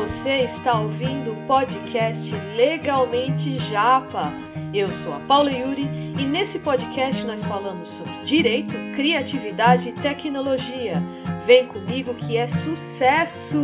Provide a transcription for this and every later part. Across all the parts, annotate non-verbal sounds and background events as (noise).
Você está ouvindo o podcast Legalmente Japa. Eu sou a Paula Yuri e nesse podcast nós falamos sobre direito, criatividade e tecnologia. Vem comigo que é sucesso!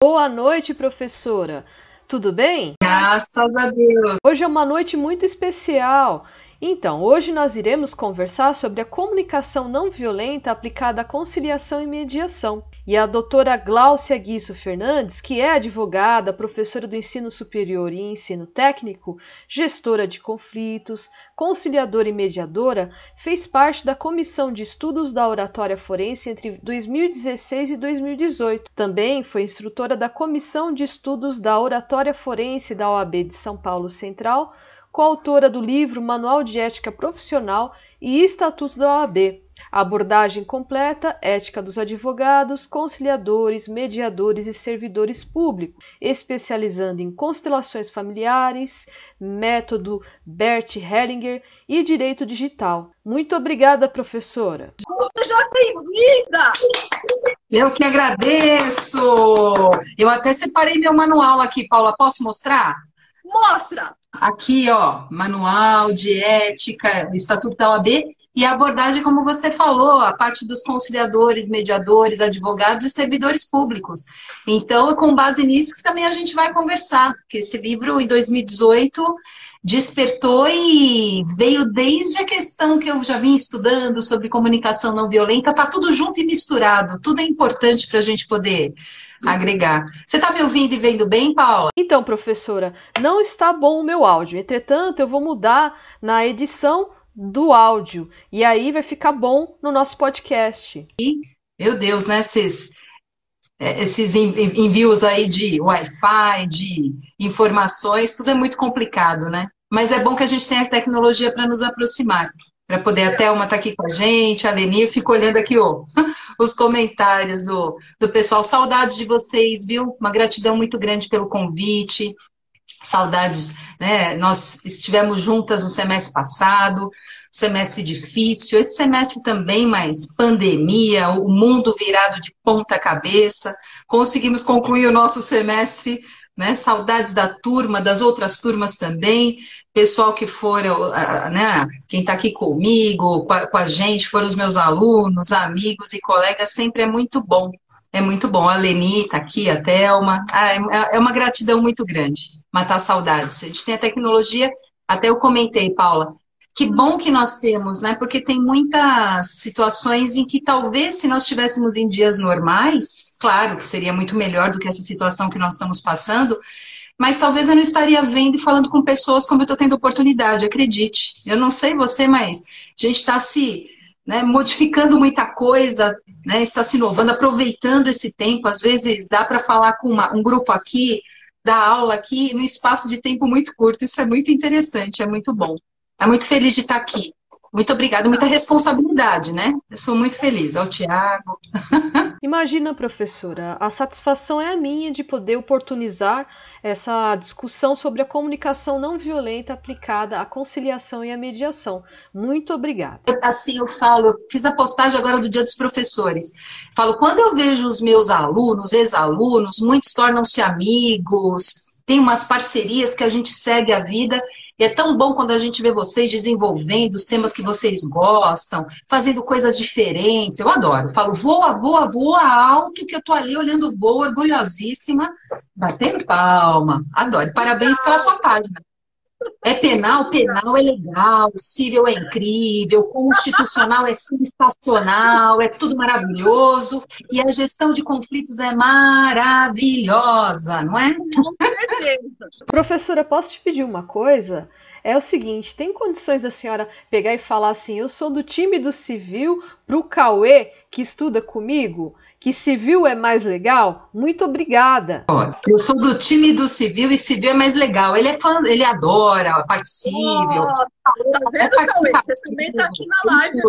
Boa noite, professora. Tudo bem? Graças a Deus. Hoje é uma noite muito especial. Então, hoje nós iremos conversar sobre a comunicação não violenta aplicada à conciliação e mediação. E a doutora Gláucia Guiço Fernandes, que é advogada, professora do ensino superior e ensino técnico, gestora de conflitos, conciliadora e mediadora, fez parte da comissão de estudos da oratória forense entre 2016 e 2018. Também foi instrutora da comissão de estudos da oratória forense da OAB de São Paulo Central coautora do livro Manual de Ética Profissional e Estatuto da OAB, abordagem completa, ética dos advogados, conciliadores, mediadores e servidores públicos, especializando em constelações familiares, método Bert Hellinger e direito digital. Muito obrigada, professora. Seja bem-vinda! Eu que agradeço! Eu até separei meu manual aqui, Paula. Posso mostrar? Mostra! Aqui, ó, manual de ética, estatuto da OAB e a abordagem, como você falou, a parte dos conciliadores, mediadores, advogados e servidores públicos. Então, é com base nisso que também a gente vai conversar, porque esse livro, em 2018, despertou e veio desde a questão que eu já vim estudando sobre comunicação não violenta, tá tudo junto e misturado, tudo é importante para a gente poder agregar. Você está me ouvindo e vendo bem, Paula? Então, professora, não está bom o meu áudio. Entretanto, eu vou mudar na edição do áudio e aí vai ficar bom no nosso podcast. Meu Deus, né? Esses, é, esses envios aí de Wi-Fi, de informações, tudo é muito complicado, né? Mas é bom que a gente tenha tecnologia para nos aproximar para poder a Thelma estar tá aqui com a gente, a Leni, eu fico olhando aqui ó, (laughs) os comentários do, do pessoal. Saudades de vocês, viu? Uma gratidão muito grande pelo convite. Saudades, né? Nós estivemos juntas no semestre passado, semestre difícil, esse semestre também, mas pandemia, o mundo virado de ponta cabeça. Conseguimos concluir o nosso semestre né? Saudades da turma, das outras turmas também, pessoal que foram, né? Quem está aqui comigo, com a, gente, foram os meus alunos, amigos e colegas, sempre é muito bom. É muito bom. A Leni está aqui, a Thelma. Ah, é, é uma gratidão muito grande matar saudades. A gente tem a tecnologia, até eu comentei, Paula, que bom que nós temos, né? Porque tem muitas situações em que talvez se nós estivéssemos em dias normais, claro que seria muito melhor do que essa situação que nós estamos passando, mas talvez eu não estaria vendo e falando com pessoas como eu estou tendo oportunidade, acredite. Eu não sei você, mas a gente está se né, modificando muita coisa, né, está se inovando, aproveitando esse tempo. Às vezes dá para falar com uma, um grupo aqui, dar aula aqui, num espaço de tempo muito curto. Isso é muito interessante, é muito bom. Está muito feliz de estar aqui. Muito obrigada, muita responsabilidade, né? Eu sou muito feliz. Ao Tiago. (laughs) Imagina, professora, a satisfação é a minha de poder oportunizar essa discussão sobre a comunicação não violenta aplicada à conciliação e à mediação. Muito obrigada. Assim eu falo, eu fiz a postagem agora do Dia dos Professores. Falo, quando eu vejo os meus alunos, ex-alunos, muitos tornam-se amigos, tem umas parcerias que a gente segue a vida e é tão bom quando a gente vê vocês desenvolvendo os temas que vocês gostam, fazendo coisas diferentes. Eu adoro. Falo, voa, voa, voa alto, que eu tô ali olhando o voo, orgulhosíssima, batendo palma. Adoro. Parabéns pela sua página. É penal, penal é legal, civil é incrível, constitucional é sensacional, é tudo maravilhoso e a gestão de conflitos é maravilhosa, não é? Com certeza. Professora, posso te pedir uma coisa? É o seguinte, tem condições da senhora pegar e falar assim, eu sou do time do civil pro Cauê que estuda comigo? Que civil é mais legal? Muito obrigada. Eu sou do time do civil e civil é mais legal. Ele é fã, ele adora a parte civil. Oh, tá vendo, é Você também está aqui na live.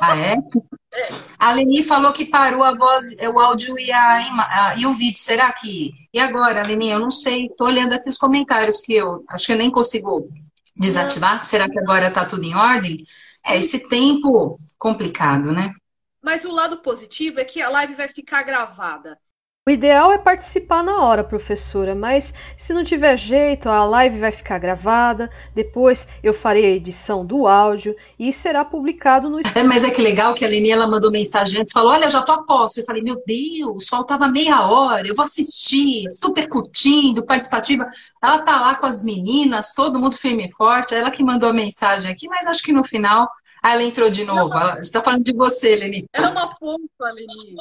Ah, é? é? A Leni falou que parou a voz, o áudio e, a, a, e o vídeo. Será que. E agora, Leni? Eu não sei. Estou olhando aqui os comentários que eu acho que eu nem consigo desativar. Não. Será que agora está tudo em ordem? É esse tempo complicado, né? Mas o lado positivo é que a live vai ficar gravada. O ideal é participar na hora, professora, mas se não tiver jeito, a live vai ficar gravada, depois eu farei a edição do áudio e será publicado no. É, mas é que legal que a Leni ela mandou mensagem antes, falou: Olha, já tô a posto. Eu falei: Meu Deus, faltava meia hora, eu vou assistir, super curtindo, participativa. Ela tá lá com as meninas, todo mundo firme e forte. Ela que mandou a mensagem aqui, mas acho que no final. Ah, ela entrou de novo. Ela está falando de você, Leni. Ela é uma fofa, Leni.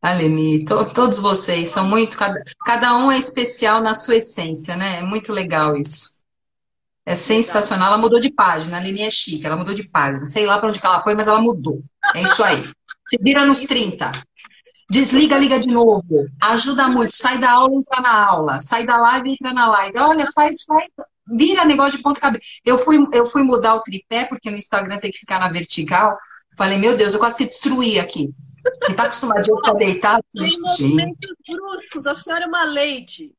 Aline, to, todos vocês são muito. Cada, cada um é especial na sua essência, né? É muito legal isso. É sensacional. Ela mudou de página. A Aline é chique, ela mudou de página. Sei lá para onde que ela foi, mas ela mudou. É isso aí. Se vira nos 30. Desliga, liga de novo. Ajuda muito. Sai da aula, entra na aula. Sai da live, entra na live. Olha, faz, faz. Vira negócio de ponta cabeça. Eu fui, eu fui mudar o tripé, porque no Instagram tem que ficar na vertical. Falei, meu Deus, eu quase que destruí aqui. Quem está acostumado a ficar deitado. Tem movimentos bruscos, a senhora é uma lady.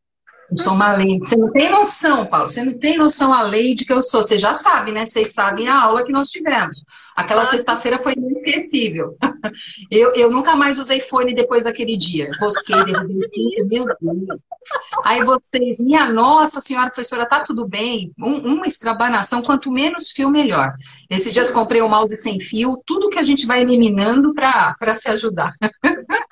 Eu sou uma lady. Você não tem noção, Paulo. Você não tem noção a lady que eu sou. Você já sabe, né? Vocês sabem a aula que nós tivemos. Aquela ah, sexta-feira foi inesquecível. (laughs) Eu, eu nunca mais usei fone depois daquele dia. Rosquei, derrubei meu Deus. Aí vocês, minha nossa senhora professora, tá tudo bem? Um, uma estrabanação, quanto menos fio, melhor. Esses dias comprei o um mouse sem fio, tudo que a gente vai eliminando para se ajudar. (laughs)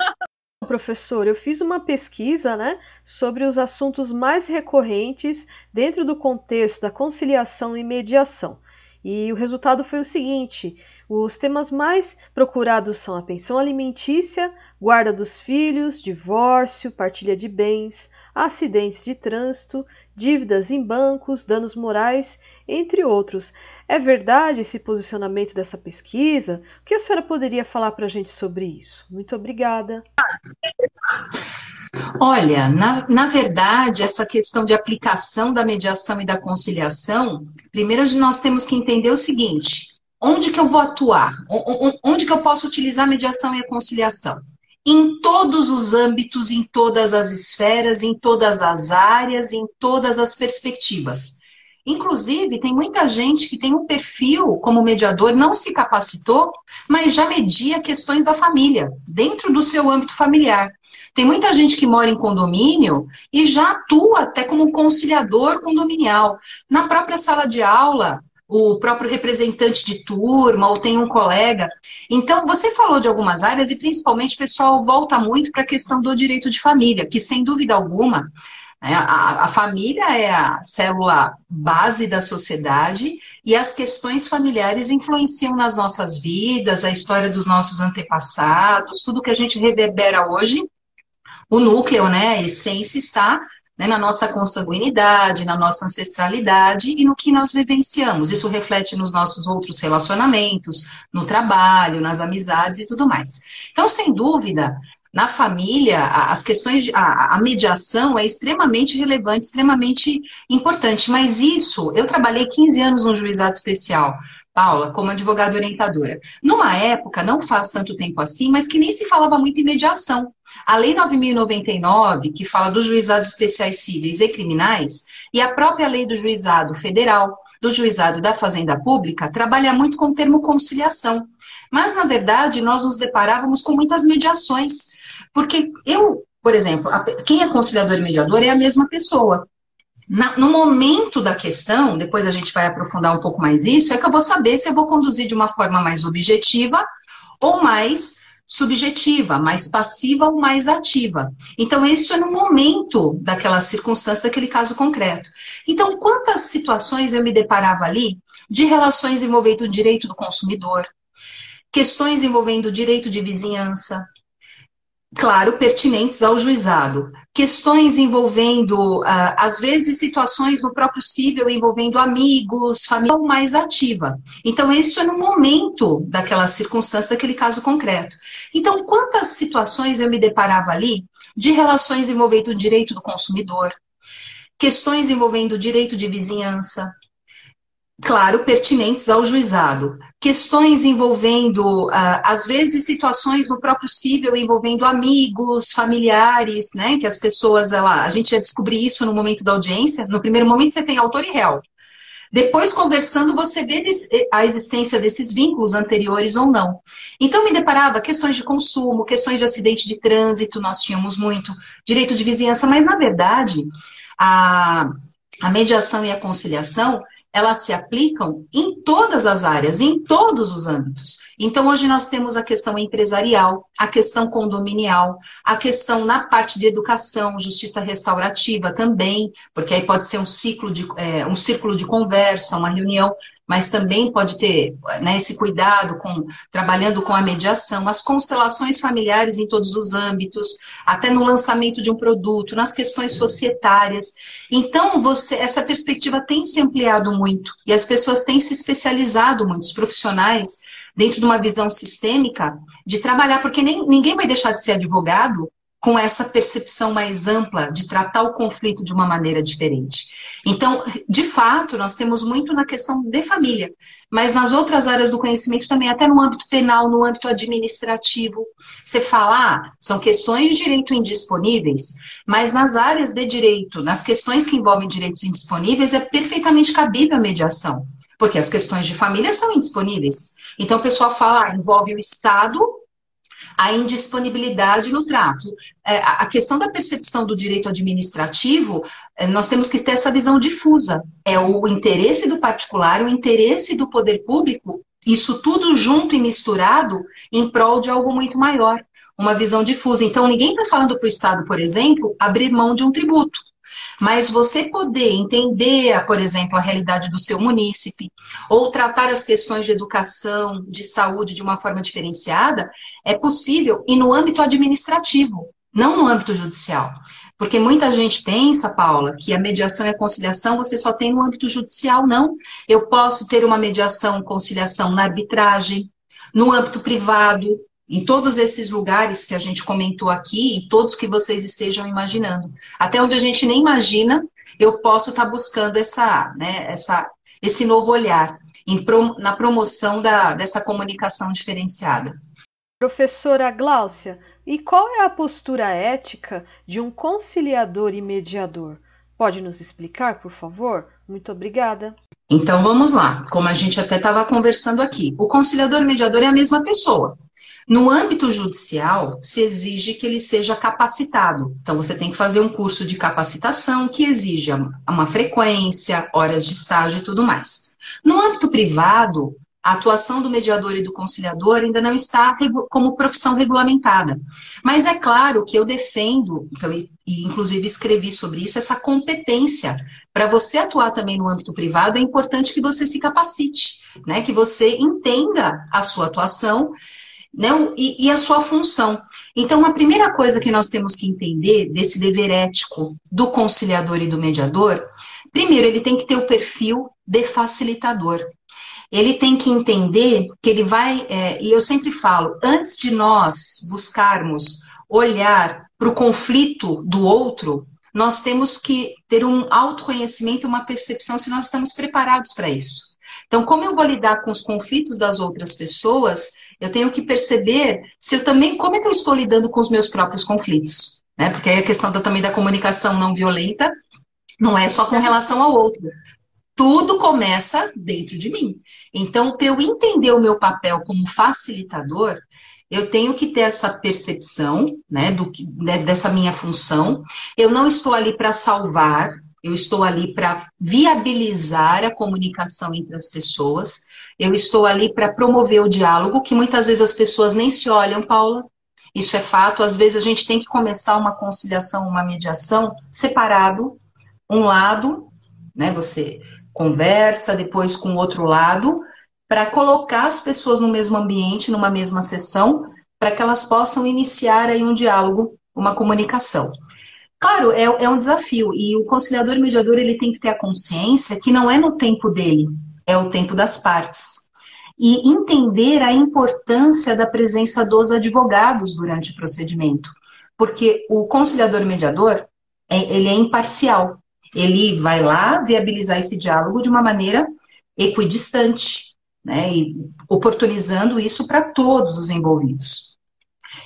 Professor, eu fiz uma pesquisa né, sobre os assuntos mais recorrentes dentro do contexto da conciliação e mediação. E o resultado foi o seguinte: os temas mais procurados são a pensão alimentícia, guarda dos filhos, divórcio, partilha de bens, acidentes de trânsito, dívidas em bancos, danos morais, entre outros. É verdade esse posicionamento dessa pesquisa? O que a senhora poderia falar para a gente sobre isso? Muito obrigada. Olha, na, na verdade, essa questão de aplicação da mediação e da conciliação, primeiro nós temos que entender o seguinte: onde que eu vou atuar? Onde que eu posso utilizar a mediação e a conciliação? Em todos os âmbitos, em todas as esferas, em todas as áreas, em todas as perspectivas. Inclusive, tem muita gente que tem um perfil como mediador, não se capacitou, mas já media questões da família, dentro do seu âmbito familiar. Tem muita gente que mora em condomínio e já atua até como conciliador condominial. Na própria sala de aula, o próprio representante de turma, ou tem um colega. Então, você falou de algumas áreas e principalmente o pessoal volta muito para a questão do direito de família, que sem dúvida alguma a, a, família é a célula base da sociedade e as questões familiares influenciam nas nossas vidas, a história dos nossos antepassados, tudo que a gente reverbera hoje o núcleo, né, a essência está né, na nossa consanguinidade, na nossa ancestralidade e no que nós vivenciamos. Isso reflete nos nossos outros relacionamentos, no trabalho, nas amizades e tudo mais. Então, sem dúvida, na família, as questões, de, a, a, mediação é extremamente relevante, extremamente importante. Mas isso, eu trabalhei 15 anos no juizado especial. Paula, como advogada orientadora. Numa época, não faz tanto tempo assim, mas que nem se falava muito em mediação. A Lei 9.099, que fala dos juizados especiais cíveis e criminais, e a própria Lei do Juizado Federal, do Juizado da Fazenda Pública, trabalha muito com o termo conciliação. Mas, na verdade, nós nos deparávamos com muitas mediações. Porque eu, por exemplo, quem é conciliador e mediador é a mesma pessoa. Na, no momento da questão, depois a gente vai aprofundar um pouco mais isso, é que eu vou saber se eu vou conduzir de uma forma mais objetiva ou mais subjetiva, mais passiva ou mais ativa. Então, isso é no momento daquela circunstância, daquele caso concreto. Então, quantas situações eu me deparava ali de relações envolvendo o direito do consumidor, questões envolvendo o direito de vizinhança, claro, pertinentes ao juizado. Questões envolvendo, uh, às vezes, situações no próprio cível envolvendo amigos, família mais ativa. Então, isso é no momento daquela circunstância, daquele caso concreto. Então, quantas situações eu me deparava ali de relações envolvendo o direito do consumidor, questões envolvendo o direito de vizinhança, claro, pertinentes ao juizado. Questões envolvendo, uh, às vezes, situações no próprio cível envolvendo amigos, familiares, né? Que as pessoas, ela, a gente ia descobrir isso no momento da audiência. No primeiro momento, você tem autor e réu. Depois, conversando, você vê a existência desses vínculos anteriores ou não. Então, me deparava questões de consumo, questões de acidente de trânsito, nós tínhamos muito, direito de vizinhança, mas, na verdade, a, a mediação e a conciliação, elas se aplicam em todas as áreas, em todos os âmbitos. Então, hoje nós temos a questão empresarial, a questão condominial, a questão na parte de educação, justiça restaurativa também, porque aí pode ser um ciclo de é, um círculo de conversa, uma reunião mas também pode ter né, esse cuidado com trabalhando com a mediação, as constelações familiares em todos os âmbitos, até no lançamento de um produto, nas questões societárias. Então, você, essa perspectiva tem se ampliado muito e as pessoas têm se especializado muito, os profissionais dentro de uma visão sistêmica de trabalhar, porque nem, ninguém vai deixar de ser advogado com essa percepção mais ampla de tratar o conflito de uma maneira diferente. Então, de fato, nós temos muito na questão de família, mas nas outras áreas do conhecimento também, até no âmbito penal, no âmbito administrativo. Você fala, ah, são questões de direito indisponíveis, mas nas áreas de direito, nas questões que envolvem direitos indisponíveis, é perfeitamente cabível a mediação. Porque as questões de família são indisponíveis. Então, o pessoal fala, ah, envolve o Estado a indisponibilidade no trato. É, a questão da percepção do direito administrativo, é, nós temos que ter essa visão difusa. É o interesse do particular, o interesse do poder público, isso tudo junto e misturado em prol de algo muito maior. Uma visão difusa. Então, ninguém está falando para o Estado, por exemplo, abrir mão de um tributo. Mas você poder entender, por exemplo, a realidade do seu munícipe, ou tratar as questões de educação, de saúde de uma forma diferenciada, é possível e no âmbito administrativo, não no âmbito judicial. Porque muita gente pensa, Paula, que a mediação e a conciliação você só tem no âmbito judicial, não. Eu posso ter uma mediação, conciliação na arbitragem, no âmbito privado, em todos esses lugares que a gente comentou aqui e todos que vocês estejam imaginando. Até onde a gente nem imagina, eu posso estar buscando essa, né, essa, esse novo olhar em, na promoção da, dessa comunicação diferenciada. Professora Gláucia, e qual é a postura ética de um conciliador e mediador? Pode nos explicar, por favor? Muito obrigada. Então vamos lá, como a gente até estava conversando aqui. O conciliador mediador é a mesma pessoa. No âmbito judicial, se exige que ele seja capacitado. Então, você tem que fazer um curso de capacitação que exige uma frequência, horas de estágio e tudo mais. No âmbito privado, a atuação do mediador e do conciliador ainda não está como profissão regulamentada. Mas é claro que eu defendo, então, e inclusive escrevi sobre isso, essa competência. Para você atuar também no âmbito privado, é importante que você se capacite, né? que você entenda a sua atuação né? E, e, a sua função. Então, a primeira coisa que nós temos que entender desse dever ético do conciliador e do mediador, primeiro, ele tem que ter o perfil de facilitador. Ele tem que entender que ele vai, é, e eu sempre falo, antes de nós buscarmos olhar para o conflito do outro, nós temos que ter um autoconhecimento, uma percepção se nós estamos preparados para isso. Então, como eu vou lidar com os conflitos das outras pessoas, eu tenho que perceber se eu também, como é que eu estou lidando com os meus próprios conflitos. Né? Porque aí a questão da, também da comunicação não violenta não é só com relação ao outro. Tudo começa dentro de mim. Então, para eu entender o meu papel como facilitador, eu tenho que ter essa percepção né, do né, dessa minha função. Eu não estou ali para salvar, eu estou ali para viabilizar a comunicação entre as pessoas, eu estou ali para promover o diálogo, que muitas vezes as pessoas nem se olham, Paula. Isso é fato. Às vezes a gente tem que começar uma conciliação, uma mediação separado, um lado, né? Você conversa depois com o outro lado, para colocar as pessoas no mesmo ambiente, numa mesma sessão, para que elas possam iniciar aí um diálogo, uma comunicação. Claro, é, é um desafio. E o conciliador mediador ele tem que ter a consciência que não é no tempo dele, é o tempo das partes. E entender a importância da presença dos advogados durante o procedimento. Porque o conciliador mediador, é, ele é imparcial. Ele vai lá viabilizar esse diálogo de uma maneira equidistante, né? E oportunizando isso para todos os envolvidos.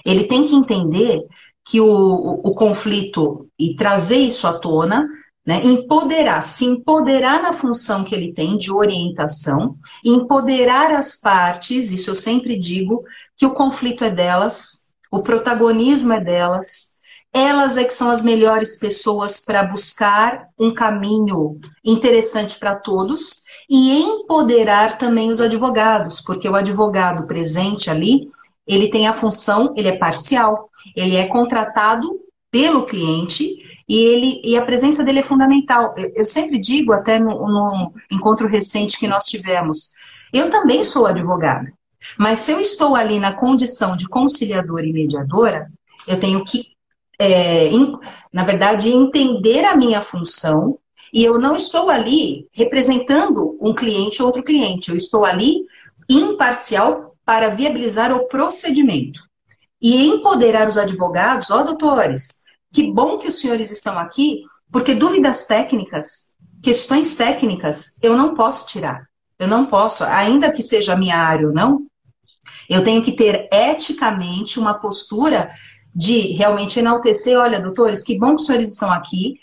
Ele tem que entender que o, o, o conflito e trazer isso à tona Né? Empoderar, se empoderar na função que ele tem de orientação, empoderar as partes, isso eu sempre digo, que o conflito é delas, o protagonismo é delas, elas é que são as melhores pessoas para buscar um caminho interessante para todos e empoderar também os advogados, porque o advogado presente ali, ele tem a função, ele é parcial, ele é contratado pelo cliente e, ele, e a presença dele é fundamental. Eu, eu sempre digo, até no, no encontro recente que nós tivemos, eu também sou advogada, mas se eu estou ali na condição de conciliadora e mediadora, eu tenho que, é, na verdade, entender a minha função e eu não estou ali representando um cliente ou outro cliente, eu estou ali imparcial para viabilizar o procedimento e empoderar os advogados, ó, oh, doutores, que bom que os senhores estão aqui, porque dúvidas técnicas, questões técnicas, eu não posso tirar. Eu não posso, ainda que seja minha área ou não, eu tenho que ter eticamente uma postura de realmente enaltecer, olha, doutores, que bom que os senhores estão aqui.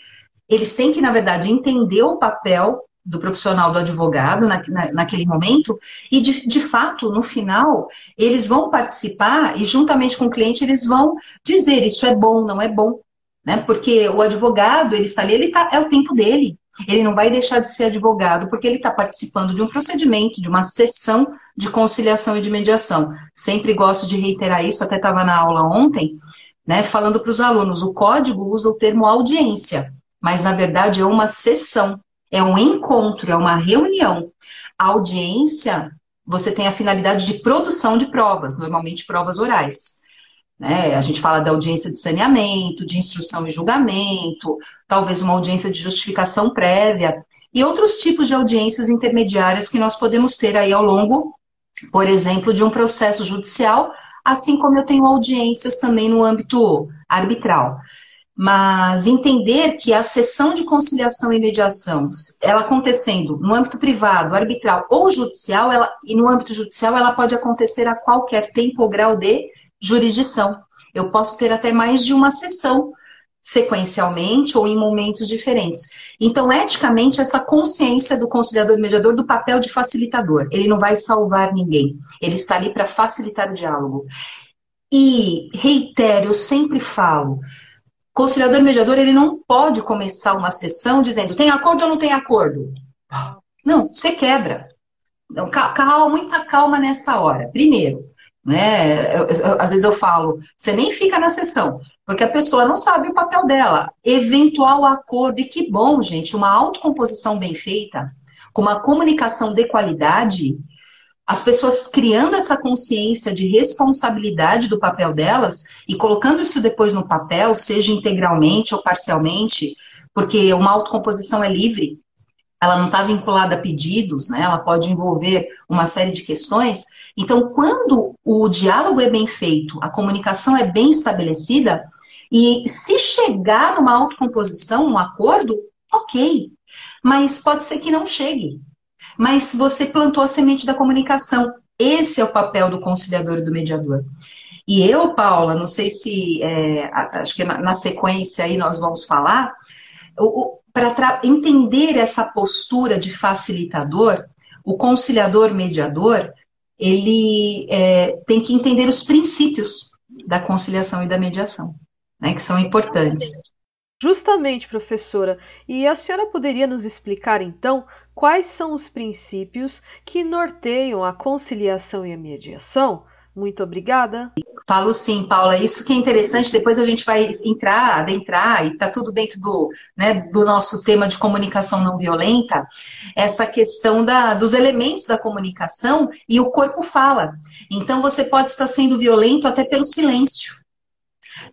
Eles têm que, na verdade, entender o papel do profissional do advogado na, na, naquele momento, e de, de fato, no final, eles vão participar e, juntamente com o cliente, eles vão dizer isso é bom, não é bom. Né? Porque o advogado, ele está ali, ele tá, é o tempo dele. Ele não vai deixar de ser advogado porque ele está participando de um procedimento, de uma sessão de conciliação e de mediação. Sempre gosto de reiterar isso, até estava na aula ontem, né, falando para os alunos, o código usa o termo audiência, mas na verdade é uma sessão. É um encontro, é uma reunião. A audiência, você tem a finalidade de produção de provas, normalmente provas orais. Né? A gente fala da audiência de saneamento, de instrução e julgamento, talvez uma audiência de justificação prévia e outros tipos de audiências intermediárias que nós podemos ter aí ao longo, por exemplo, de um processo judicial, assim como eu tenho audiências também no âmbito arbitral mas entender que a sessão de conciliação e mediação, ela acontecendo no âmbito privado, arbitral ou judicial, ela, e no âmbito judicial ela pode acontecer a qualquer tempo ou grau de jurisdição. Eu posso ter até mais de uma sessão sequencialmente ou em momentos diferentes. Então, eticamente, essa consciência do conciliador e mediador do papel de facilitador. Ele não vai salvar ninguém. Ele está ali para facilitar o diálogo. E, reitero, eu sempre falo, conciliador e mediador, ele não pode começar uma sessão dizendo tem acordo ou não tem acordo? Não, você quebra. Então, calma, muita calma nessa hora. Primeiro, né? Eu, eu, às vezes eu falo, você nem fica na sessão, porque a pessoa não sabe o papel dela. Eventual acordo, e que bom, gente, uma autocomposição bem feita, com uma comunicação de qualidade, as pessoas criando essa consciência de responsabilidade do papel delas e colocando isso depois no papel, seja integralmente ou parcialmente, porque uma autocomposição é livre, ela não está vinculada a pedidos, né? ela pode envolver uma série de questões. Então, quando o diálogo é bem feito, a comunicação é bem estabelecida, e se chegar numa autocomposição, um acordo, ok. Mas pode ser que não chegue mas você plantou a semente da comunicação. Esse é o papel do conciliador e do mediador. E eu, Paula, não sei se, é, acho que na, na, sequência aí nós vamos falar, para entender essa postura de facilitador, o conciliador mediador, ele é, tem que entender os princípios da conciliação e da mediação, né, que são importantes. Justamente, professora. E a senhora poderia nos explicar então quais são os princípios que norteiam a conciliação e a mediação? Muito obrigada. Falo sim, Paula. Isso que é interessante, depois a gente vai entrar, adentrar, e está tudo dentro do, né, do nosso tema de comunicação não violenta, essa questão da, dos elementos da comunicação e o corpo fala. Então você pode estar sendo violento até pelo silêncio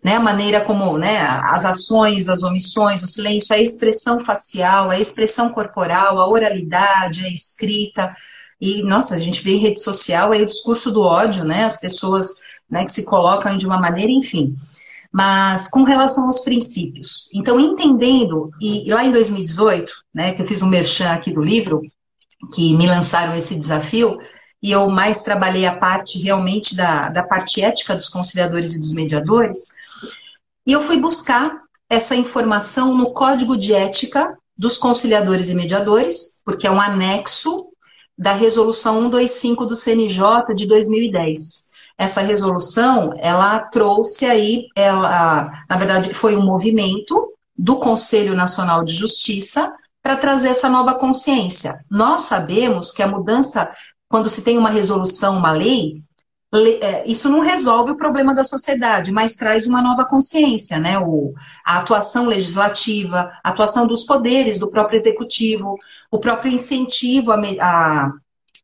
né? A maneira como, né? As ações, as omissões, o silêncio, a expressão facial, a expressão corporal, a oralidade, a escrita. E, nossa, a gente vê em rede social aí o discurso do ódio, né? As pessoas né, que se colocam de uma maneira, enfim. Mas com relação aos princípios. Então, entendendo, e, e lá em 2018, né, que eu fiz um merchan aqui do livro, que me lançaram esse desafio, e eu mais trabalhei a parte realmente da, da parte ética dos conciliadores e dos mediadores, e eu fui buscar essa informação no Código de Ética dos conciliadores e mediadores, porque é um anexo da resolução 125 do CNJ de 2010. Essa resolução, ela trouxe aí, ela, na verdade, foi um movimento do Conselho Nacional de Justiça para trazer essa nova consciência. Nós sabemos que a mudança, quando se tem uma resolução, uma lei, isso não resolve o problema da sociedade, mas traz uma nova consciência, né? O, a atuação legislativa, a atuação dos poderes, do próprio executivo, o próprio incentivo a, a,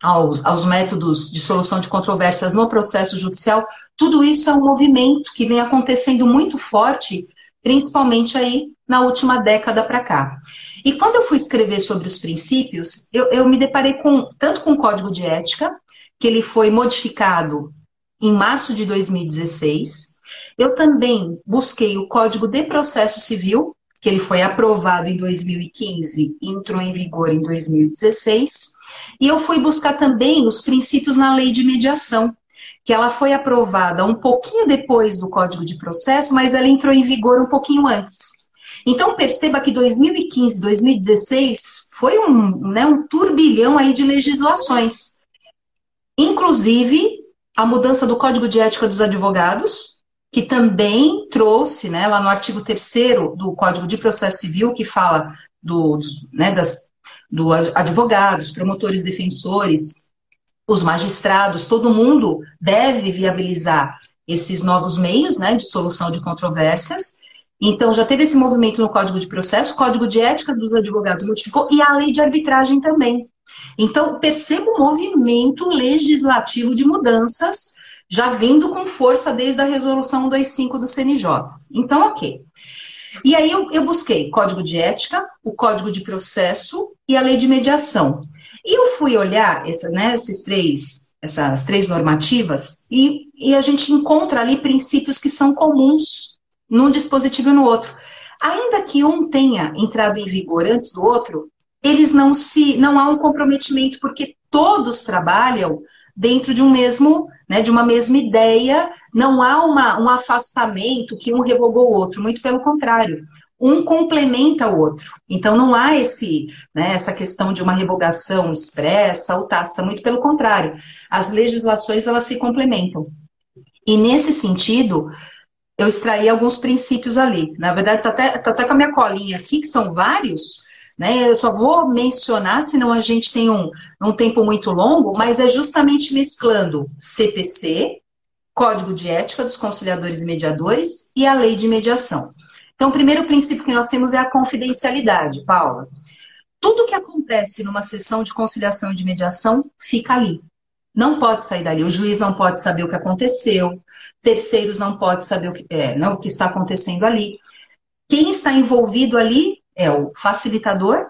aos, aos métodos de solução de controvérsias no processo judicial, tudo isso é um movimento que vem acontecendo muito forte, principalmente aí na última década para cá. E quando eu fui escrever sobre os princípios, eu, eu me deparei com tanto com o código de ética, que ele foi modificado em março de 2016. Eu também busquei o Código de Processo Civil, que ele foi aprovado em 2015 e entrou em vigor em 2016. E eu fui buscar também os princípios na lei de mediação, que ela foi aprovada um pouquinho depois do Código de Processo, mas ela entrou em vigor um pouquinho antes. Então perceba que 2015, 2016 foi um, né, um turbilhão aí de legislações. Inclusive a mudança do Código de Ética dos Advogados, que também trouxe, né, lá no artigo 3 do Código de Processo Civil, que fala do, né, das, dos advogados, promotores, defensores, os magistrados, todo mundo deve viabilizar esses novos meios né, de solução de controvérsias. Então, já teve esse movimento no Código de Processo, Código de Ética dos Advogados modificou, e a lei de arbitragem também. Então, perceba o movimento legislativo de mudanças já vindo com força desde a resolução 25 do CNJ. Então, ok. E aí eu, eu, busquei código de ética, o código de processo e a lei de mediação. E eu fui olhar essa, né, esses três, essas três normativas e, e a gente encontra ali princípios que são comuns num dispositivo e no outro. Ainda que um tenha entrado em vigor antes do outro, eles não se, não há um comprometimento porque todos trabalham dentro de um mesmo, né, de uma mesma ideia, não há uma, um afastamento que um revogou o outro, muito pelo contrário. Um complementa o outro. Então não há esse, né, essa questão de uma revogação expressa ou tácita, muito pelo contrário. As legislações elas se complementam. E nesse sentido, eu extraí alguns princípios ali. Na verdade, está até, tá até com a minha colinha aqui, que são vários, né? Eu só vou mencionar, senão a gente tem um, um tempo muito longo, mas é justamente mesclando CPC, Código de Ética dos Conciliadores e Mediadores e a Lei de Mediação. Então, o primeiro princípio que nós temos é a confidencialidade, Paula. Tudo que acontece numa sessão de conciliação e de mediação fica ali. Não pode sair dali. O juiz não pode saber o que aconteceu, terceiros não podem saber o que, é, não, o que está acontecendo ali. Quem está envolvido ali é o facilitador,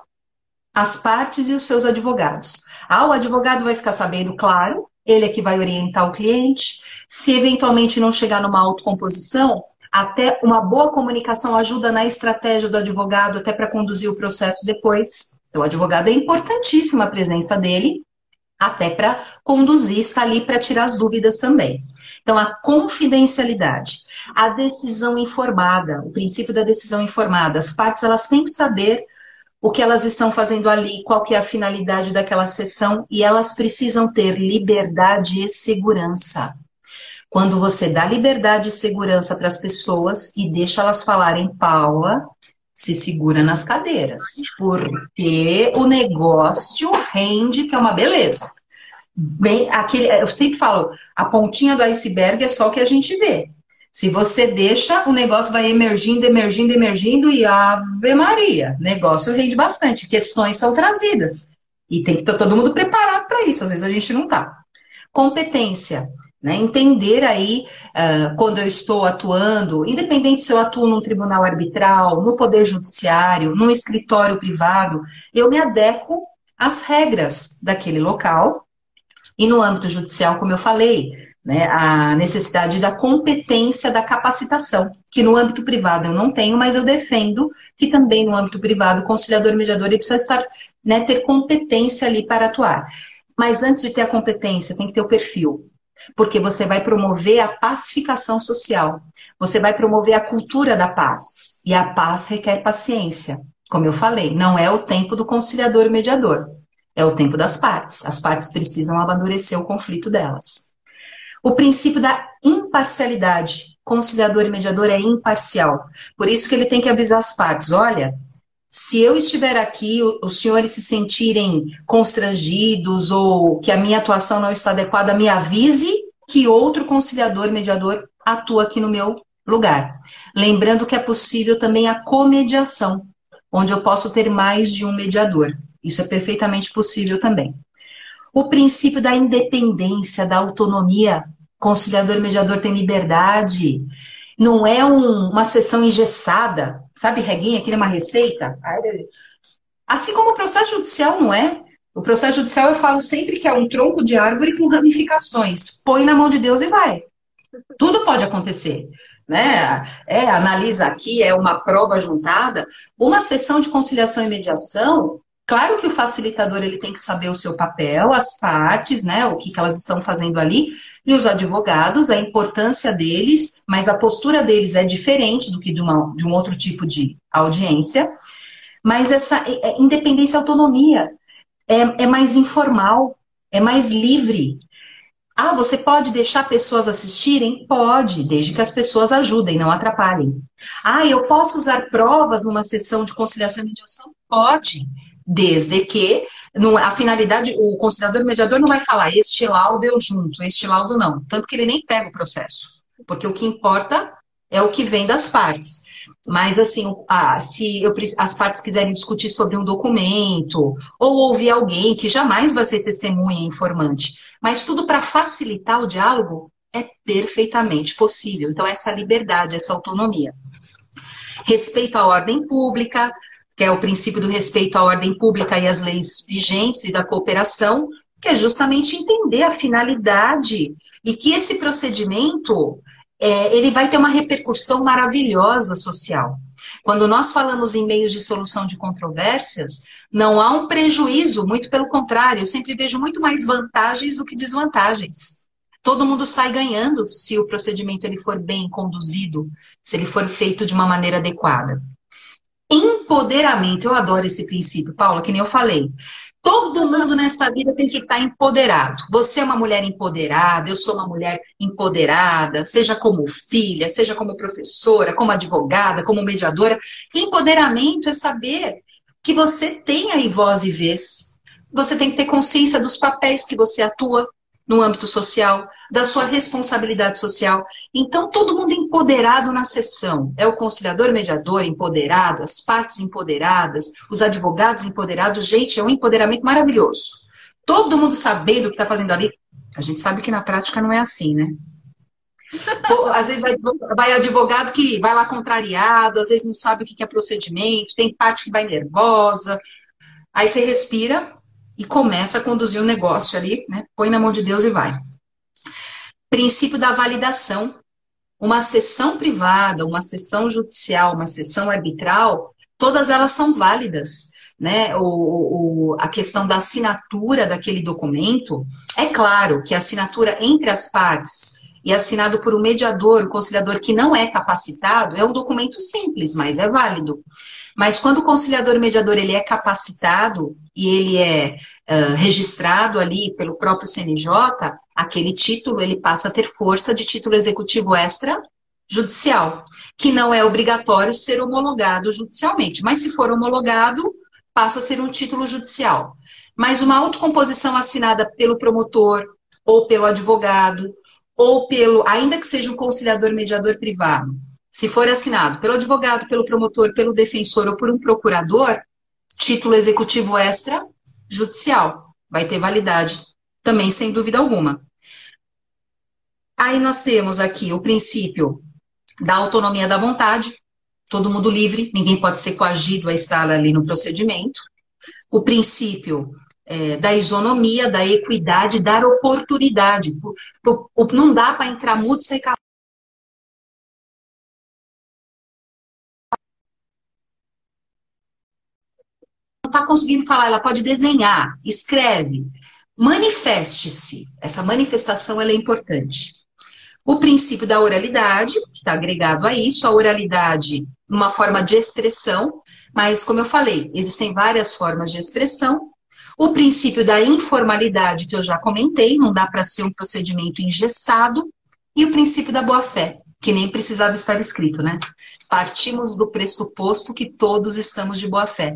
as partes e os seus advogados. Ah, o advogado vai ficar sabendo, claro, ele é que vai orientar o cliente. Se eventualmente não chegar numa autocomposição, até uma boa comunicação ajuda na estratégia do advogado, até para conduzir o processo depois. Então, o advogado é importantíssima a presença dele, até para conduzir, está ali para tirar as dúvidas também. Então, a confidencialidade, a decisão informada, o princípio da decisão informada. As partes elas têm que saber o que elas estão fazendo ali, qual que é a finalidade daquela sessão e elas precisam ter liberdade e segurança. Quando você dá liberdade e segurança para as pessoas e deixa elas falarem Paula, se segura nas cadeiras, porque o negócio rende, que é uma beleza. Bem, aquele, eu sempre falo, a pontinha do iceberg é só o que a gente vê. Se você deixa, o negócio vai emergindo, emergindo, emergindo e Ave Maria, negócio rende bastante, questões são trazidas. E tem que estar todo mundo preparado para isso, às vezes a gente não está. Competência, né? Entender aí uh, quando eu estou atuando, independente se eu atuo num tribunal arbitral, no poder judiciário, num escritório privado, eu me adequo às regras daquele local. E no âmbito judicial, como eu falei, né, a necessidade da competência da capacitação, que no âmbito privado eu não tenho, mas eu defendo que também no âmbito privado o conciliador mediador ele precisa estar, né, ter competência ali para atuar. Mas antes de ter a competência, tem que ter o perfil. Porque você vai promover a pacificação social. Você vai promover a cultura da paz. E a paz requer paciência. Como eu falei, não é o tempo do conciliador mediador, é o tempo das partes. As partes precisam amadurecer o conflito delas. O princípio da imparcialidade. Conciliador e mediador é imparcial. Por isso que ele tem que avisar as partes. Olha, se eu estiver aqui, os senhores se sentirem constrangidos ou que a minha atuação não está adequada, me avise que outro conciliador mediador atua aqui no meu lugar. Lembrando que é possível também a comediação, onde eu posso ter mais de um mediador. Isso é perfeitamente possível também. O princípio da independência, da autonomia. Conciliador mediador tem liberdade. Não é um, uma sessão engessada. Sabe, reguinha, aqui uma receita? Assim como o processo judicial não é. O processo judicial eu falo sempre que é um tronco de árvore com ramificações. Põe na mão de Deus e vai. Tudo pode acontecer. Né? É, analisa aqui, é uma prova juntada. Uma sessão de conciliação e mediação, claro que o facilitador ele tem que saber o seu papel, as partes, né? O que, que elas estão fazendo ali, e os advogados, a importância deles, mas a postura deles é diferente do que de, uma, de um outro tipo de audiência. Mas essa é, é independência e autonomia é, é mais informal, é mais livre. Ah, você pode deixar pessoas assistirem? Pode, desde que as pessoas ajudem, não atrapalhem. Ah, eu posso usar provas numa sessão de conciliação e mediação? Pode, desde que a finalidade, o conciliador mediador não vai falar este laudo eu junto, este laudo não. Tanto que ele nem pega o processo. Porque o que importa é o que vem das partes. Mas, assim, se as partes quiserem discutir sobre um documento, ou ouvir alguém que jamais vai ser testemunha informante, mas tudo para facilitar o diálogo, é perfeitamente possível. Então, essa liberdade, essa autonomia. Respeito à ordem pública, que é o princípio do respeito à ordem pública e às leis vigentes e da cooperação, que é justamente entender a finalidade e que esse procedimento é, ele vai ter uma repercussão maravilhosa social. Quando nós falamos em meios de solução de controvérsias, não há um prejuízo, muito pelo contrário, eu sempre vejo muito mais vantagens do que desvantagens. Todo mundo sai ganhando se o procedimento ele for bem conduzido, se ele for feito de uma maneira adequada. Empoderamento, eu adoro esse princípio, Paula, que nem eu falei. Todo mundo nessa vida tem que estar empoderado. Você é uma mulher empoderada, eu sou uma mulher empoderada, seja como filha, seja como professora, como advogada, como mediadora. Empoderamento é saber que você tem aí voz e vez. Você tem que ter consciência dos papéis que você atua, no âmbito social, da sua responsabilidade social. Então, todo mundo empoderado na sessão. É o conciliador mediador empoderado, as partes empoderadas, os advogados empoderados. Gente, é um empoderamento maravilhoso. Todo mundo sabendo o que está fazendo ali. A gente sabe que na prática não é assim, né? Às vezes vai, vai, advogado que vai lá contrariado, às vezes não sabe o que é procedimento, tem parte que vai nervosa. Aí você respira, e começa a conduzir o negócio ali, né? Põe na mão de Deus e vai. Princípio da validação. Uma sessão privada, uma sessão judicial, uma sessão arbitral, todas elas são válidas. Né, o, o, a questão da assinatura daquele documento, é claro que a assinatura entre as partes e assinado por um mediador, um conciliador que não é capacitado, é um documento simples, mas é válido. Mas quando o conciliador mediador ele é capacitado e ele é uh, registrado ali pelo próprio CNJ, aquele título ele passa a ter força de título executivo extra judicial, que não é obrigatório ser homologado judicialmente, mas se for homologado, passa a ser um título judicial. Mas uma autocomposição assinada pelo promotor ou pelo advogado ou pelo, ainda que seja um conciliador mediador privado, se for assinado pelo advogado, pelo promotor, pelo defensor ou por um procurador, título executivo extra judicial. Vai ter validade também, sem dúvida alguma. Aí nós temos aqui o princípio da autonomia da vontade, todo mundo livre, ninguém pode ser coagido a estar ali no procedimento. O princípio é, da isonomia, da equidade, dar oportunidade. Não dá para entrar mudo sair calado. está conseguindo falar, ela pode desenhar, escreve, manifeste-se. Essa manifestação é importante. O princípio da oralidade, que está agregado a isso, a oralidade, uma forma de expressão, Mas, como eu falei, existem várias formas de expressão. O princípio da informalidade, que eu já comentei, não dá para ser um procedimento engessado. E o princípio da boa-fé, que nem precisava estar escrito, né? Partimos do pressuposto que todos estamos de boa-fé.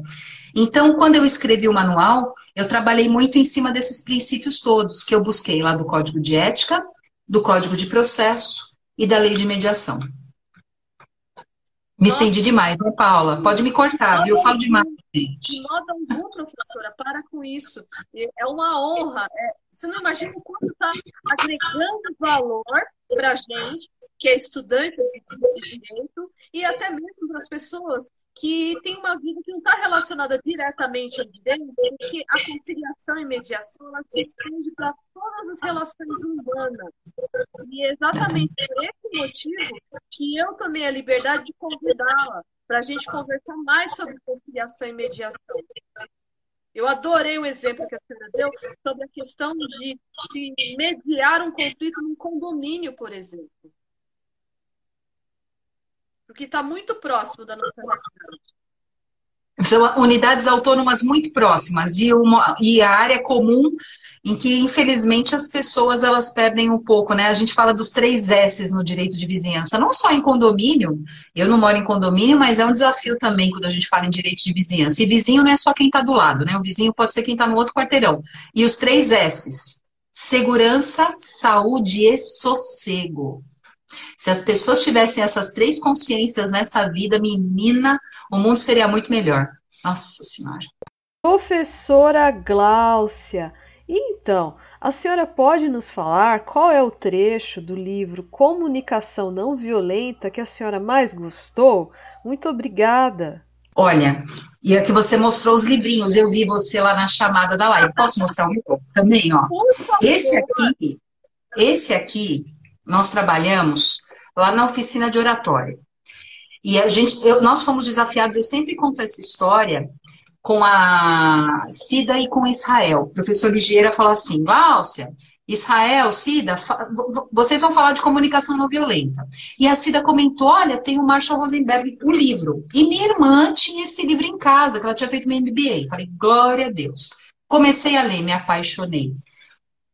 Então, quando eu escrevi o manual, eu trabalhei muito em cima desses princípios todos, que eu busquei lá do Código de Ética, do Código de Processo e da Lei de Mediação. Me Nossa. estendi demais, né, Paula? Pode me cortar, viu? Eu falo demais. De modo algum, professora, para com isso. É uma honra. É, você não imagina o quanto está agregando valor para a gente, que é estudante de direito, e até mesmo para as pessoas que têm uma vida que não está relacionada diretamente ao direito, porque a conciliação e mediação ela se estende para todas as relações humanas. E é exatamente por esse motivo que eu tomei a liberdade de convidá-la para a gente conversar mais sobre conciliação e mediação. Eu adorei o exemplo que a senhora deu sobre a questão de se mediar um conflito num condomínio, por exemplo. Porque está muito próximo da nossa. São unidades autônomas muito próximas e, uma, e a área comum em que, infelizmente, as pessoas elas perdem um pouco, né? A gente fala dos três S's no direito de vizinhança, não só em condomínio, eu não moro em condomínio, mas é um desafio também quando a gente fala em direito de vizinhança. E vizinho não é só quem está do lado, né? O vizinho pode ser quem está no outro quarteirão. E os três S's: segurança, saúde e sossego. Se as pessoas tivessem essas três consciências nessa vida, menina, o mundo seria muito melhor. Nossa Senhora. Professora Gláucia, então, a senhora pode nos falar qual é o trecho do livro Comunicação Não Violenta que a senhora mais gostou? Muito obrigada. Olha, e é que você mostrou os livrinhos, eu vi você lá na chamada da live. Posso mostrar o meu também, ó? Esse aqui, esse aqui nós trabalhamos lá na oficina de oratória. E a gente, eu, nós fomos desafiados, eu sempre conto essa história com a Cida e com Israel. O professor Ligeira falou assim, Gláucia, Israel, Cida, vocês vão falar de comunicação não violenta. E a Cida comentou, olha, tem o Marshall Rosenberg, o livro. E minha irmã tinha esse livro em casa, que ela tinha feito meu MBA. Falei, glória a Deus. Comecei a ler, me apaixonei.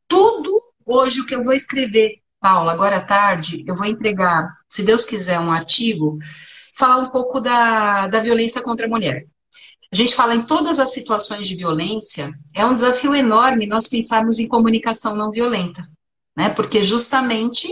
Tudo hoje o que eu vou escrever Paula, agora à tarde eu vou entregar, se Deus quiser, um artigo, falar um pouco da, da violência contra a mulher. A gente fala em todas as situações de violência, é um desafio enorme nós pensarmos em comunicação não violenta, né? Porque justamente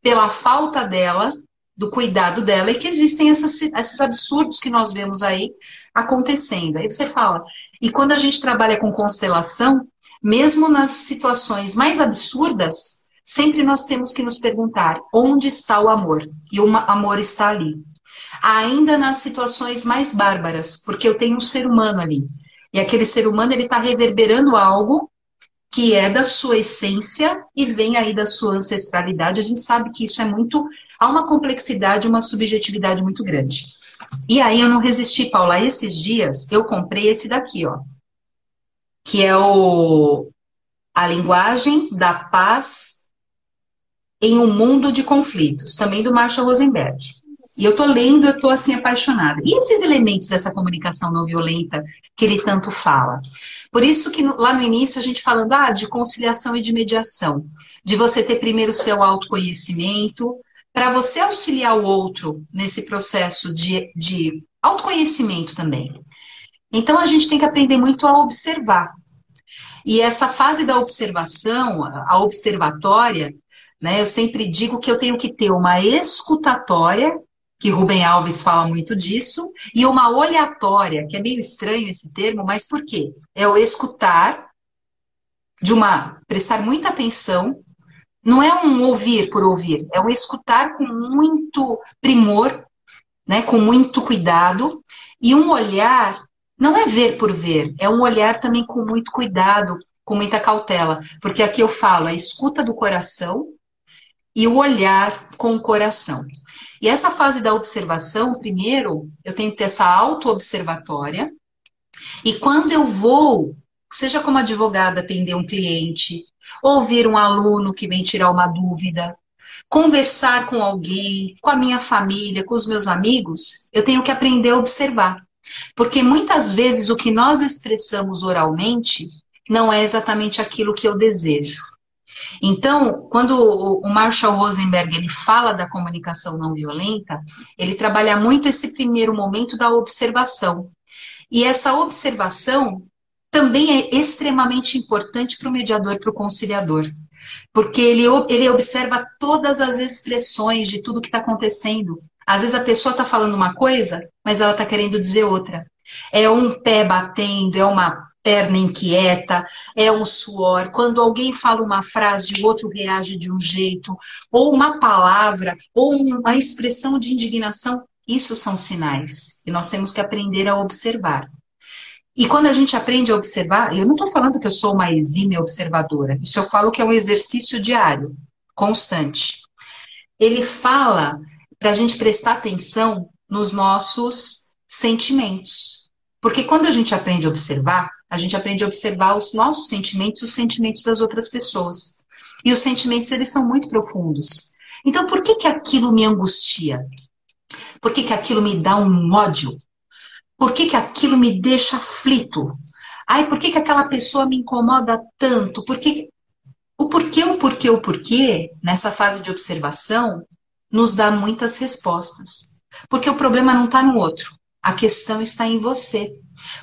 pela falta dela, do cuidado dela, é que existem essas, esses absurdos que nós vemos aí acontecendo. Aí você fala, e quando a gente trabalha com constelação, mesmo nas situações mais absurdas, sempre nós temos que nos perguntar onde está o amor? E o amor está ali. Ainda nas situações mais bárbaras, porque eu tenho um ser humano ali. E aquele ser humano ele está reverberando algo que é da sua essência e vem aí da sua ancestralidade. A gente sabe que isso é muito. Há uma complexidade, uma subjetividade muito grande. E aí eu não resisti, Paula. Esses dias eu comprei esse daqui, ó. Que é o A Linguagem da Paz em um mundo de conflitos, também do Marshall Rosenberg. E eu tô lendo, eu tô assim apaixonada. E esses elementos dessa comunicação não violenta que ele tanto fala? Por isso que lá no início a gente falando ah, de conciliação e de mediação, de você ter primeiro o seu autoconhecimento, para você auxiliar o outro nesse processo de, de autoconhecimento também. Então a gente tem que aprender muito a observar. E essa fase da observação, a observatória, né? Eu sempre digo que eu tenho que ter uma escutatória, que Rubem Alves fala muito disso, e uma olhatória, que é meio estranho esse termo, mas por quê? É o escutar, de uma prestar muita atenção, não é um ouvir por ouvir, é um escutar com muito primor, né, com muito cuidado, e um olhar não é ver por ver, é um olhar também com muito cuidado, com muita cautela, porque aqui eu falo a escuta do coração e o olhar com o coração. E essa fase da observação, primeiro, eu tenho que ter essa auto-observatória. E quando eu vou, seja como advogada, atender um cliente, ouvir um aluno que vem tirar uma dúvida, conversar com alguém, com a minha família, com os meus amigos, eu tenho que aprender a observar. Porque muitas vezes o que nós expressamos oralmente não é exatamente aquilo que eu desejo. Então, quando o Marshall Rosenberg ele fala da comunicação não violenta, ele trabalha muito esse primeiro momento da observação. E essa observação também é extremamente importante para o mediador, para o conciliador. Porque ele, ele observa todas as expressões de tudo que está acontecendo. Às vezes a pessoa está falando uma coisa, mas ela está querendo dizer outra. É um pé batendo, é uma perna inquieta, é um suor. Quando alguém fala uma frase, o outro reage de um jeito, ou uma palavra, ou uma expressão de indignação, isso são sinais. E nós temos que aprender a observar. E quando a gente aprende a observar, eu não estou falando que eu sou uma exímia observadora, isso eu falo que é um exercício diário, constante. Ele fala para a gente prestar atenção nos nossos sentimentos. Porque quando a gente aprende a observar, a gente aprende a observar os nossos sentimentos e os sentimentos das outras pessoas. E os sentimentos, eles são muito profundos. Então, por que, que aquilo me angustia? Por que, que aquilo me dá um ódio? Por que, que aquilo me deixa aflito? Ai, por que, que aquela pessoa me incomoda tanto? Por que... O porquê, o porquê, o porquê, nessa fase de observação, nos dá muitas respostas. Porque o problema não está no outro, a questão está em você.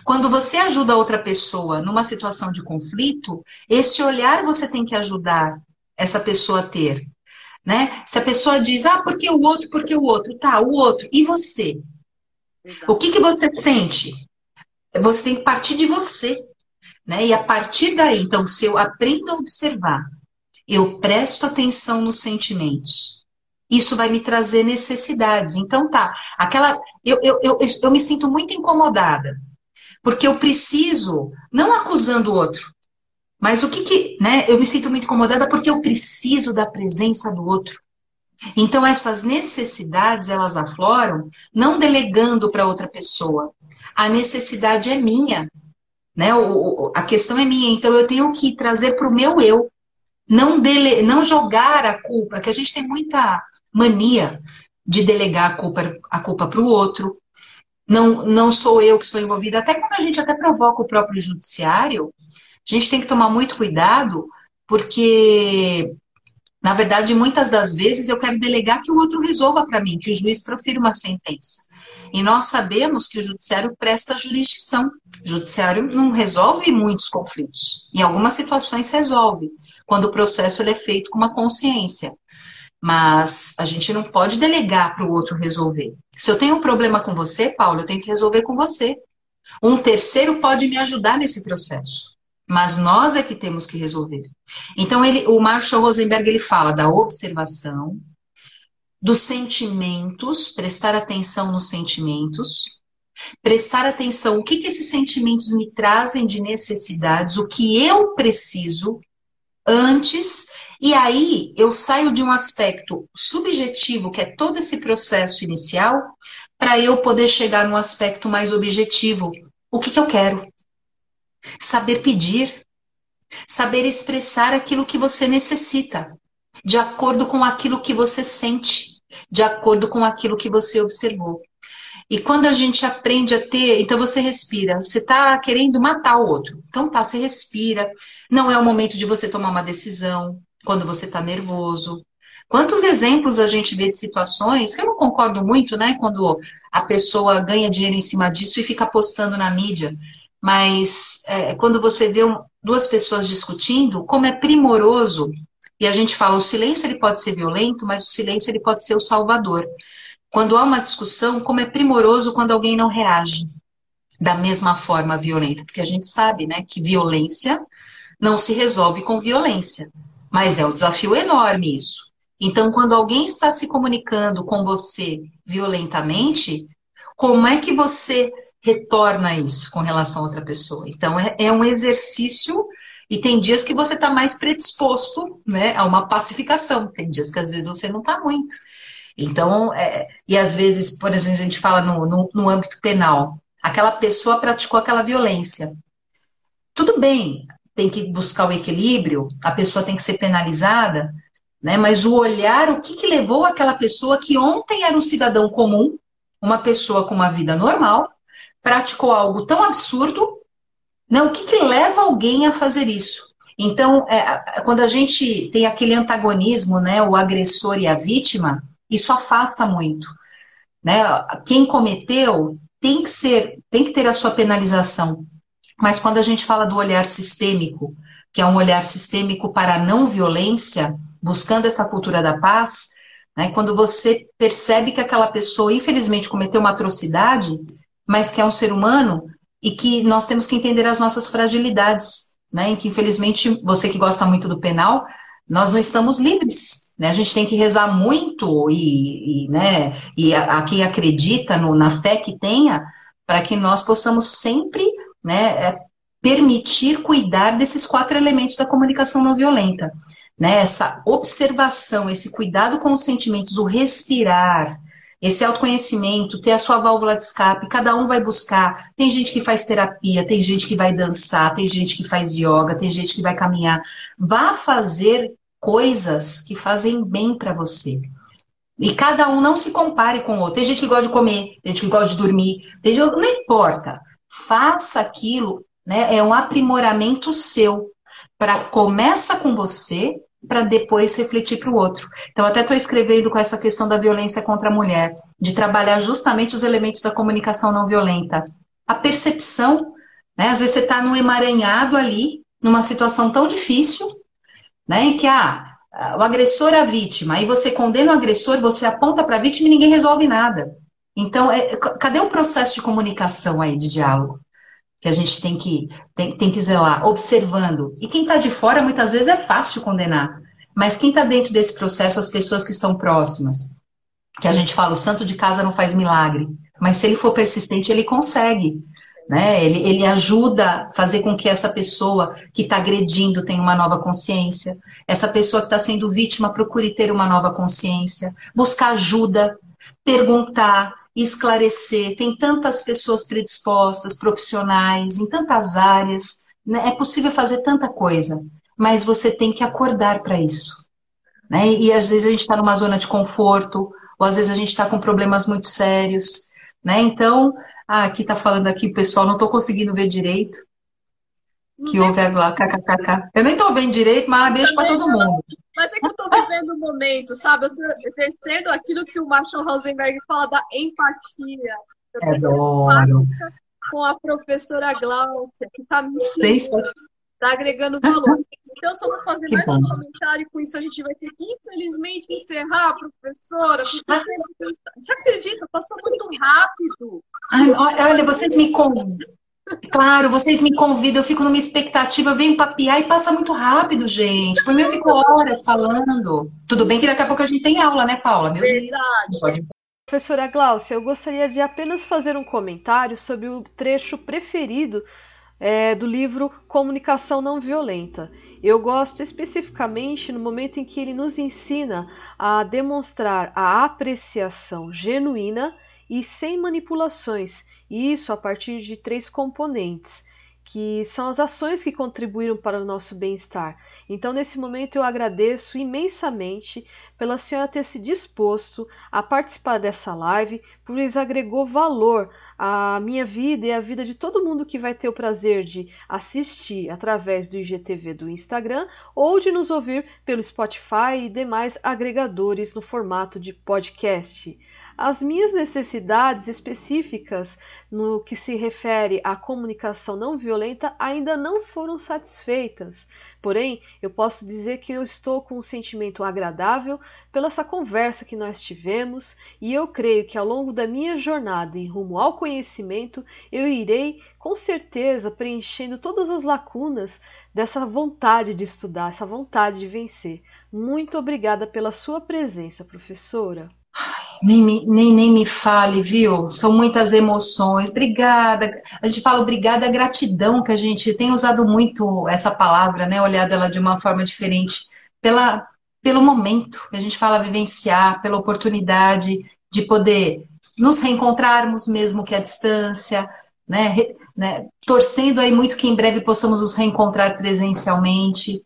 Quando você ajuda outra pessoa numa situação de conflito, esse olhar você tem que ajudar essa pessoa a ter. Né? Se a pessoa diz, ah, porque o outro, porque o outro, tá, o outro, e você? O que, que você sente? Você tem que partir de você. Né? E a partir daí, então, se eu aprendo a observar, eu presto atenção nos sentimentos, isso vai me trazer necessidades. Então, tá, aquela. Eu, eu, eu, eu me sinto muito incomodada, porque eu preciso, não acusando o outro, mas o que que. Né, eu me sinto muito incomodada porque eu preciso da presença do outro. Então, essas necessidades, elas afloram não delegando para outra pessoa. A necessidade é minha. Né? O, a questão é minha. Então, eu tenho que trazer para o meu eu. Não, dele, não jogar a culpa, que a gente tem muita mania de delegar a culpa a culpa para o outro. Não, não sou eu que estou envolvida. Até quando a gente até provoca o próprio judiciário, a gente tem que tomar muito cuidado, porque na verdade, muitas das vezes eu quero delegar que o outro resolva para mim, que o juiz profira uma sentença. E nós sabemos que o judiciário presta jurisdição. O judiciário não resolve muitos conflitos. Em algumas situações resolve, quando o processo é feito com uma consciência. Mas a gente não pode delegar para o outro resolver. Se eu tenho um problema com você, Paulo, eu tenho que resolver com você. Um terceiro pode me ajudar nesse processo mas nós é que temos que resolver. Então, ele, o Marshall Rosenberg ele fala da observação, dos sentimentos, prestar atenção nos sentimentos, prestar atenção o que, que esses sentimentos me trazem de necessidades, o que eu preciso antes, e aí eu saio de um aspecto subjetivo, que é todo esse processo inicial, para eu poder chegar num aspecto mais objetivo. O que, que eu quero? Saber pedir, saber expressar aquilo que você necessita, de acordo com aquilo que você sente, de acordo com aquilo que você observou. E quando a gente aprende a ter, então você respira. Você está querendo matar o outro. Então tá, você respira. Não é o momento de você tomar uma decisão quando você está nervoso. Quantos exemplos a gente vê de situações que eu não concordo muito, né? Quando a pessoa ganha dinheiro em cima disso e fica postando na mídia mas é, quando você vê um, duas pessoas discutindo, como é primoroso, e a gente fala, o silêncio ele pode ser violento, mas o silêncio ele pode ser o salvador. Quando há uma discussão, como é primoroso quando alguém não reage da mesma forma violenta, porque a gente sabe, né, que violência não se resolve com violência, mas é um desafio enorme isso. Então, quando alguém está se comunicando com você violentamente, como é que você retorna isso com relação a outra pessoa. Então, é, é um exercício e tem dias que você está mais predisposto né, a uma pacificação, tem dias que às vezes você não está muito. Então, é, e às vezes, por exemplo, a gente fala no, no, no âmbito penal, aquela pessoa praticou aquela violência. Tudo bem, tem que buscar o equilíbrio, a pessoa tem que ser penalizada, né? Mas o olhar, o que, que levou aquela pessoa que ontem era um cidadão comum, uma pessoa com uma vida normal, praticou algo tão absurdo, né? O que, que leva alguém a fazer isso? Então, é, quando a gente tem aquele antagonismo, né, o agressor e a vítima, isso afasta muito. Né? Quem cometeu tem que ser, tem que ter a sua penalização. Mas quando a gente fala do olhar sistêmico, que é um olhar sistêmico para a não violência, buscando essa cultura da paz, né? quando você percebe que aquela pessoa, infelizmente, cometeu uma atrocidade, mas que é um ser humano e que nós temos que entender as nossas fragilidades, né? Em que, infelizmente, você que gosta muito do penal, nós não estamos livres. Né? A gente tem que rezar muito e, e, né, e a, a quem acredita no, na fé que tenha, para que nós possamos sempre né, é, permitir cuidar desses quatro elementos da comunicação não violenta. Né? Essa observação, esse cuidado com os sentimentos, o respirar, esse autoconhecimento, ter a sua válvula de escape, cada um vai buscar. Tem gente que faz terapia, tem gente que vai dançar, tem gente que faz yoga, tem gente que vai caminhar. Vá fazer coisas que fazem bem para você. E cada um não se compare com o outro. Tem gente que gosta de comer, tem gente que gosta de dormir, tem gente... não importa. Faça aquilo, né? É um aprimoramento seu. Para começa com você para depois refletir para o outro. Então, até estou escrevendo com essa questão da violência contra a mulher, de trabalhar justamente os elementos da comunicação não violenta. A percepção, né? Às vezes você está num emaranhado ali, numa situação tão difícil, né? Em que ah, o agressor é a vítima, aí você condena o agressor, você aponta para a vítima e ninguém resolve nada. Então, é, cadê o processo de comunicação aí, de diálogo? que a gente tem que, tem, tem que zelar, observando. E quem está de fora, muitas vezes, é fácil condenar. Mas quem está dentro desse processo, as pessoas que estão próximas. Que a gente fala, o santo de casa não faz milagre. Mas se ele for persistente, ele consegue. Né? Ele, ele ajuda a fazer com que essa pessoa que está agredindo tenha uma nova consciência. Essa pessoa que está sendo vítima procure ter uma nova consciência. Buscar ajuda, perguntar, esclarecer. Tem tantas pessoas predispostas, profissionais, em tantas áreas. Né? É possível fazer tanta coisa, mas você tem que acordar para isso. Né? E às vezes a gente está numa zona de conforto, ou às vezes a gente está com problemas muito sérios. Né? Então, ah, aqui está falando aqui, pessoal, não estou conseguindo ver direito. Que houve agora, kkkk. Eu nem estou vendo direito, mas beijo para todo mundo. Mas é que eu estou vivendo um momento, sabe? Eu estou exercendo aquilo que o Marshall Rosenberg fala da empatia. Eu Adoro. com a professora Glaucia, que está me está agregando valor. Então, só vou fazer que mais bom. um comentário com isso. A gente vai ter que, infelizmente, encerrar, professora. Porque... Já acredita, passou muito rápido. Ai, olha, vocês me contam. Claro, vocês me convidam, eu fico numa expectativa, eu venho papiar e passa muito rápido, gente. Por mim, eu fico horas falando. Tudo bem que daqui a pouco a gente tem aula, né, Paula? Meu Verdade. Deus. Professora Glaucia, eu gostaria de apenas fazer um comentário sobre o trecho preferido é, do livro Comunicação Não Violenta. Eu gosto especificamente no momento em que ele nos ensina a demonstrar a apreciação genuína e sem manipulações isso a partir de três componentes, que são as ações que contribuíram para o nosso bem-estar. Então, nesse momento, eu agradeço imensamente pela senhora ter se disposto a participar dessa live, pois agregou valor à minha vida e à vida de todo mundo que vai ter o prazer de assistir através do IGTV do Instagram ou de nos ouvir pelo Spotify e demais agregadores no formato de podcast. As minhas necessidades específicas no que se refere à comunicação não violenta ainda não foram satisfeitas. Porém, eu posso dizer que eu estou com um sentimento agradável pela essa conversa que nós tivemos e eu creio que ao longo da minha jornada em rumo ao conhecimento, eu irei com certeza preenchendo todas as lacunas dessa vontade de estudar, essa vontade de vencer. Muito obrigada pela sua presença, professora. Nem, nem, nem me fale, viu? São muitas emoções. Obrigada. A gente fala obrigada, gratidão, que a gente tem usado muito essa palavra, né? Olhado ela de uma forma diferente, pela, pelo momento que a gente fala vivenciar, pela oportunidade de poder nos reencontrarmos mesmo que à distância, né? né? Torcendo aí muito que em breve possamos nos reencontrar presencialmente.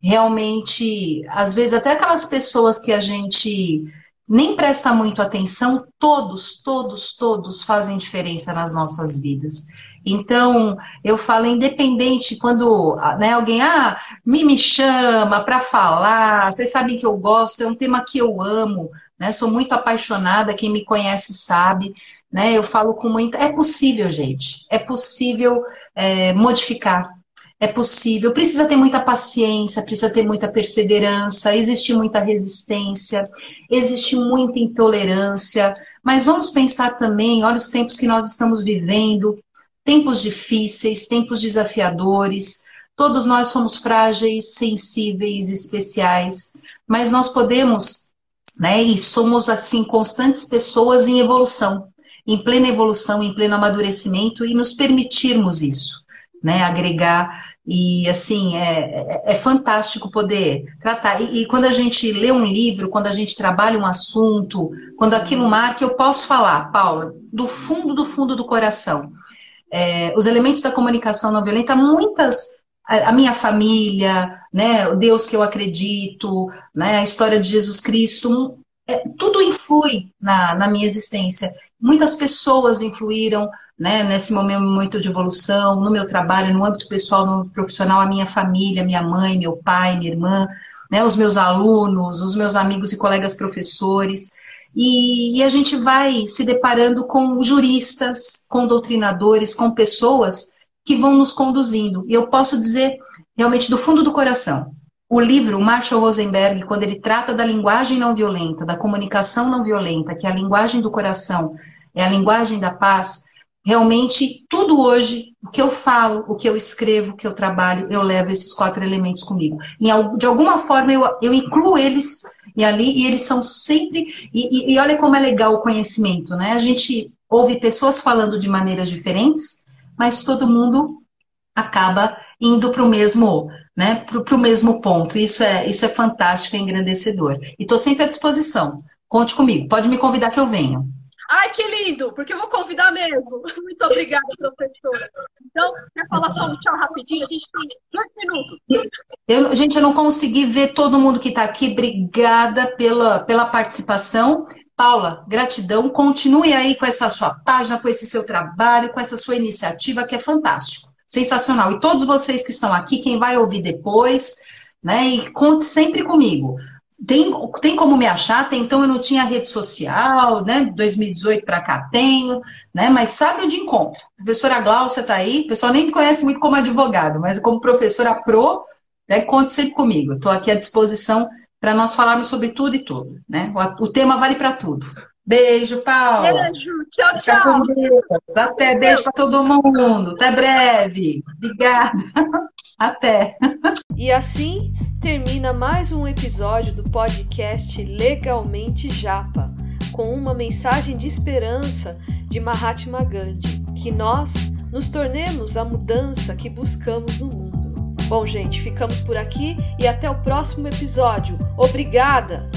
Realmente, às vezes, até aquelas pessoas que a gente nem presta muito atenção, todos, todos, todos fazem diferença nas nossas vidas. Então, eu falo, independente, quando né, alguém ah, me, me chama para falar, vocês sabem que eu gosto, é um tema que eu amo, né? Sou muito apaixonada, quem me conhece sabe, né? Eu falo com muita. É possível, gente. É possível é, modificar é possível. Precisa ter muita paciência, precisa ter muita perseverança, existe muita resistência, existe muita intolerância. Mas vamos pensar também, olha os tempos que nós estamos vivendo, tempos difíceis, tempos desafiadores. Todos nós somos frágeis, sensíveis, especiais, mas nós podemos, né, e somos assim constantes pessoas em evolução, em plena evolução, em pleno amadurecimento e nos permitirmos isso né, agregar. E, assim, é, é, é fantástico poder tratar. E, e, quando a gente lê um livro, quando a gente trabalha um assunto, quando aquilo marca, eu posso falar, Paula, do fundo, do fundo do coração. É, os elementos da comunicação não violenta, muitas a minha família, né, o Deus que eu acredito, né, a história de Jesus Cristo, é, tudo influi na, na minha existência. Muitas pessoas influíram, né, nesse momento de evolução, no meu trabalho, no âmbito pessoal, no profissional, a minha família, minha mãe, meu pai, minha irmã, né, os meus alunos, os meus amigos e colegas professores. E, e, a gente vai se deparando com juristas, com doutrinadores, com pessoas que vão nos conduzindo. E eu posso dizer, realmente, do fundo do coração, o livro Marshall Rosenberg, quando ele trata da linguagem não violenta, da comunicação não violenta, que é a linguagem do coração, é a linguagem da paz, Realmente, tudo hoje, o que eu falo, o que eu escrevo, o que eu trabalho, eu levo esses quatro elementos comigo. E, de alguma forma, eu, eu incluo eles e ali, e eles são sempre. E, e, olha como é legal o conhecimento, né? A gente ouve pessoas falando de maneiras diferentes, mas todo mundo acaba indo para o mesmo, né? Para o mesmo ponto. Isso é, isso é fantástico, é engrandecedor. E estou sempre à disposição. Conte comigo, pode me convidar que eu venho. Ai, que lindo, porque eu vou convidar mesmo. (laughs) Muito obrigada, professora. Então, quer falar só um tchau rapidinho? A gente tem dois minutos. Eu, gente, eu não consegui ver todo mundo que está aqui. Obrigada pela, pela participação. Paula, gratidão. Continue aí com essa sua página, com esse seu trabalho, com essa sua iniciativa, que é fantástico. Sensacional. E todos vocês que estão aqui, quem vai ouvir depois, né? E conte sempre comigo. Tem, tem como me achar? Até então eu não tinha rede social, né? 2018 para cá tenho, né? Mas sabe onde encontro? Professora Glaucia está aí, o pessoal nem me conhece muito como advogado, mas como professora pro, né? conte sempre comigo. Estou aqui à disposição para nós falarmos sobre tudo e tudo, né? O, o tema vale para tudo. Beijo, Paula. Beijo, tchau, tchau. Até, beijo para todo mundo. Até breve. Obrigada. (laughs) Até. E assim termina mais um episódio do podcast Legalmente Japa, com uma mensagem de esperança de Mahatma Gandhi, que nós nos tornemos a mudança que buscamos no mundo. Bom, gente, ficamos por aqui e até o próximo episódio. Obrigada!